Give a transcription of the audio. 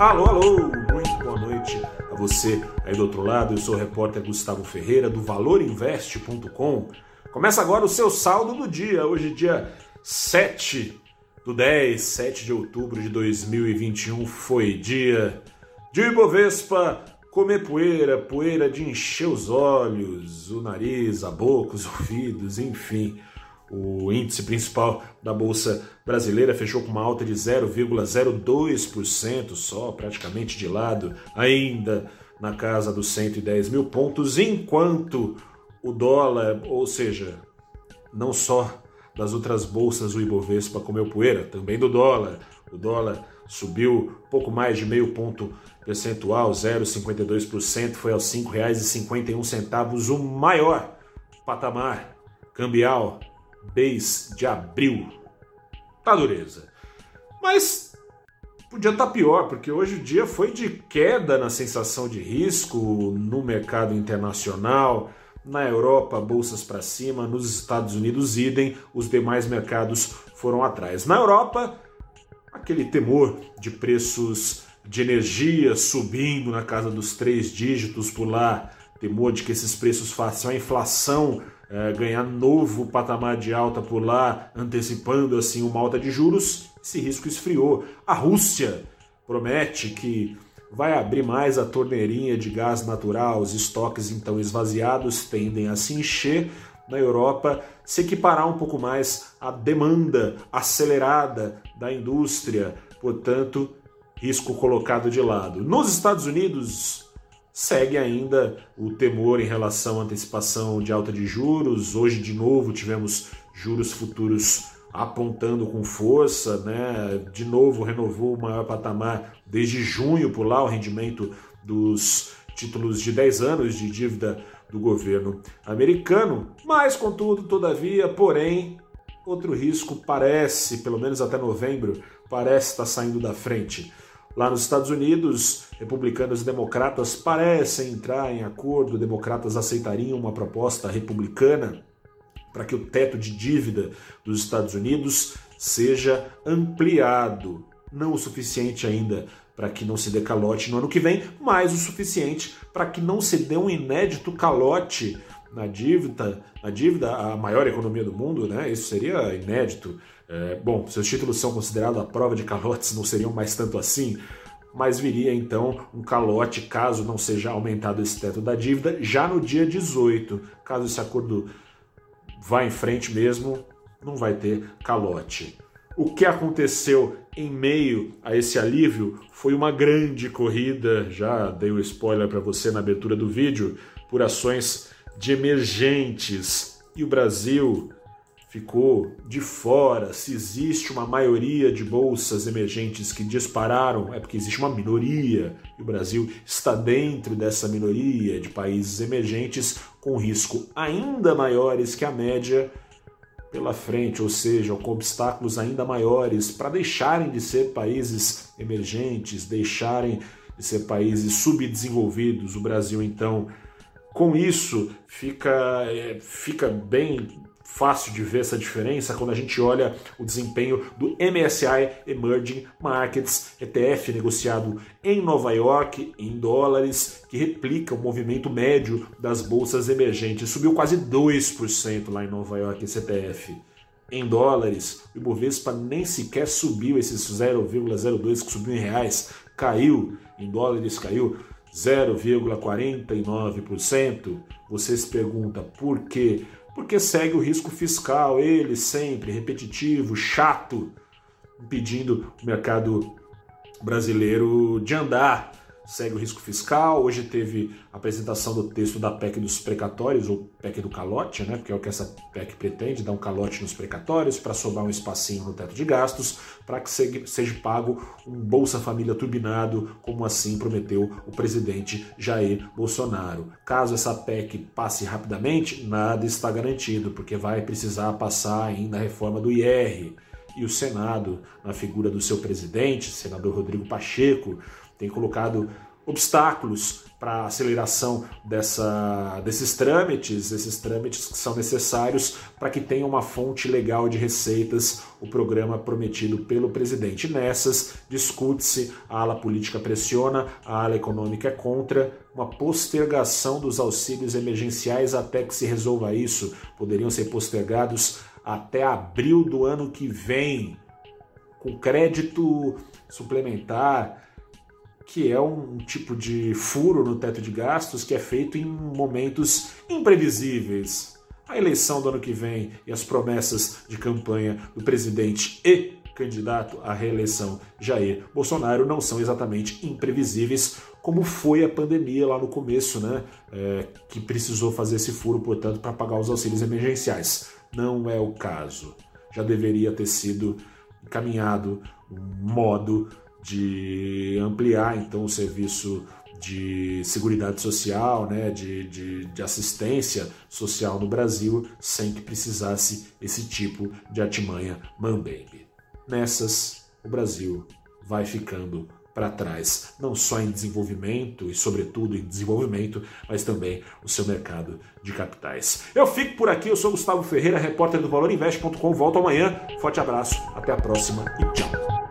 Alô, alô, muito boa noite a você aí do outro lado. Eu sou o repórter Gustavo Ferreira do valorinvest.com. Começa agora o seu saldo do dia, hoje dia 7 do 10, 7 de outubro de 2021, foi dia de Ibovespa comer poeira, poeira de encher os olhos, o nariz, a boca, os ouvidos, enfim. O índice principal da Bolsa Brasileira fechou com uma alta de 0,02% só, praticamente de lado, ainda na casa dos 110 mil pontos, enquanto o dólar, ou seja, não só das outras bolsas o Ibovespa comeu poeira, também do dólar. O dólar subiu pouco mais de meio ponto percentual, 0,52%, foi aos R$ 5,51, o maior patamar cambial mês de abril. Tá dureza. Mas podia estar tá pior, porque hoje o dia foi de queda na sensação de risco no mercado internacional. Na Europa, bolsas para cima, nos Estados Unidos, idem, os demais mercados foram atrás. Na Europa, aquele temor de preços de energia subindo na casa dos três dígitos por lá, temor de que esses preços façam a inflação é, ganhar novo patamar de alta por lá, antecipando assim uma alta de juros, esse risco esfriou. A Rússia promete que vai abrir mais a torneirinha de gás natural, os estoques então esvaziados tendem a se encher. Na Europa, se equiparar um pouco mais à demanda acelerada da indústria, portanto, risco colocado de lado. Nos Estados Unidos, segue ainda o temor em relação à antecipação de alta de juros. Hoje, de novo, tivemos juros futuros apontando com força, né? De novo, renovou o maior patamar desde junho por lá, o rendimento dos títulos de 10 anos de dívida do governo americano. Mas, contudo, todavia, porém, outro risco parece, pelo menos até novembro, parece estar saindo da frente. Lá nos Estados Unidos, republicanos e democratas parecem entrar em acordo, democratas aceitariam uma proposta republicana para que o teto de dívida dos Estados Unidos seja ampliado. Não o suficiente ainda para que não se dê calote no ano que vem, mas o suficiente para que não se dê um inédito calote na dívida, na dívida, a maior economia do mundo, né? Isso seria inédito. É, bom, seus títulos são considerados a prova de calotes, não seriam mais tanto assim, mas viria então um calote caso não seja aumentado esse teto da dívida já no dia 18. Caso esse acordo vá em frente mesmo, não vai ter calote. O que aconteceu em meio a esse alívio foi uma grande corrida, já dei o spoiler para você na abertura do vídeo, por ações de emergentes. E o Brasil ficou de fora. Se existe uma maioria de bolsas emergentes que dispararam, é porque existe uma minoria. E o Brasil está dentro dessa minoria de países emergentes com risco ainda maiores que a média pela frente, ou seja, com obstáculos ainda maiores para deixarem de ser países emergentes, deixarem de ser países subdesenvolvidos. O Brasil, então, com isso, fica, é, fica bem fácil de ver essa diferença quando a gente olha o desempenho do MSCI Emerging Markets ETF negociado em Nova York em dólares, que replica o movimento médio das bolsas emergentes. Subiu quase 2% lá em Nova York esse ETF. Em dólares, o Ibovespa nem sequer subiu esses 0,02 que subiu em reais, caiu em dólares, caiu 0,49%. Você se pergunta por quê? Porque segue o risco fiscal, ele sempre repetitivo, chato, impedindo o mercado brasileiro de andar segue o risco fiscal. Hoje teve a apresentação do texto da PEC dos precatórios, ou PEC do calote, né? porque é o que essa PEC pretende, dar um calote nos precatórios para sobrar um espacinho no teto de gastos, para que seja pago um Bolsa Família turbinado, como assim prometeu o presidente Jair Bolsonaro. Caso essa PEC passe rapidamente, nada está garantido, porque vai precisar passar ainda a reforma do IR. E o Senado, na figura do seu presidente, senador Rodrigo Pacheco, tem colocado obstáculos para aceleração dessa, desses trâmites, esses trâmites que são necessários para que tenha uma fonte legal de receitas o programa prometido pelo presidente. Nessas, discute-se, a ala política pressiona, a ala econômica é contra, uma postergação dos auxílios emergenciais até que se resolva isso. Poderiam ser postergados até abril do ano que vem, com crédito suplementar que é um tipo de furo no teto de gastos que é feito em momentos imprevisíveis. A eleição do ano que vem e as promessas de campanha do presidente e candidato à reeleição Jair Bolsonaro não são exatamente imprevisíveis, como foi a pandemia lá no começo, né? É, que precisou fazer esse furo, portanto, para pagar os auxílios emergenciais. Não é o caso. Já deveria ter sido encaminhado um modo de ampliar então o serviço de seguridade social, né, de, de, de, assistência social no Brasil, sem que precisasse esse tipo de artimanha mambembe. Nessas, o Brasil vai ficando para trás, não só em desenvolvimento e, sobretudo, em desenvolvimento, mas também o seu mercado de capitais. Eu fico por aqui, eu sou Gustavo Ferreira, repórter do ValorInvest.com. Volto amanhã. Forte abraço, até a próxima e tchau.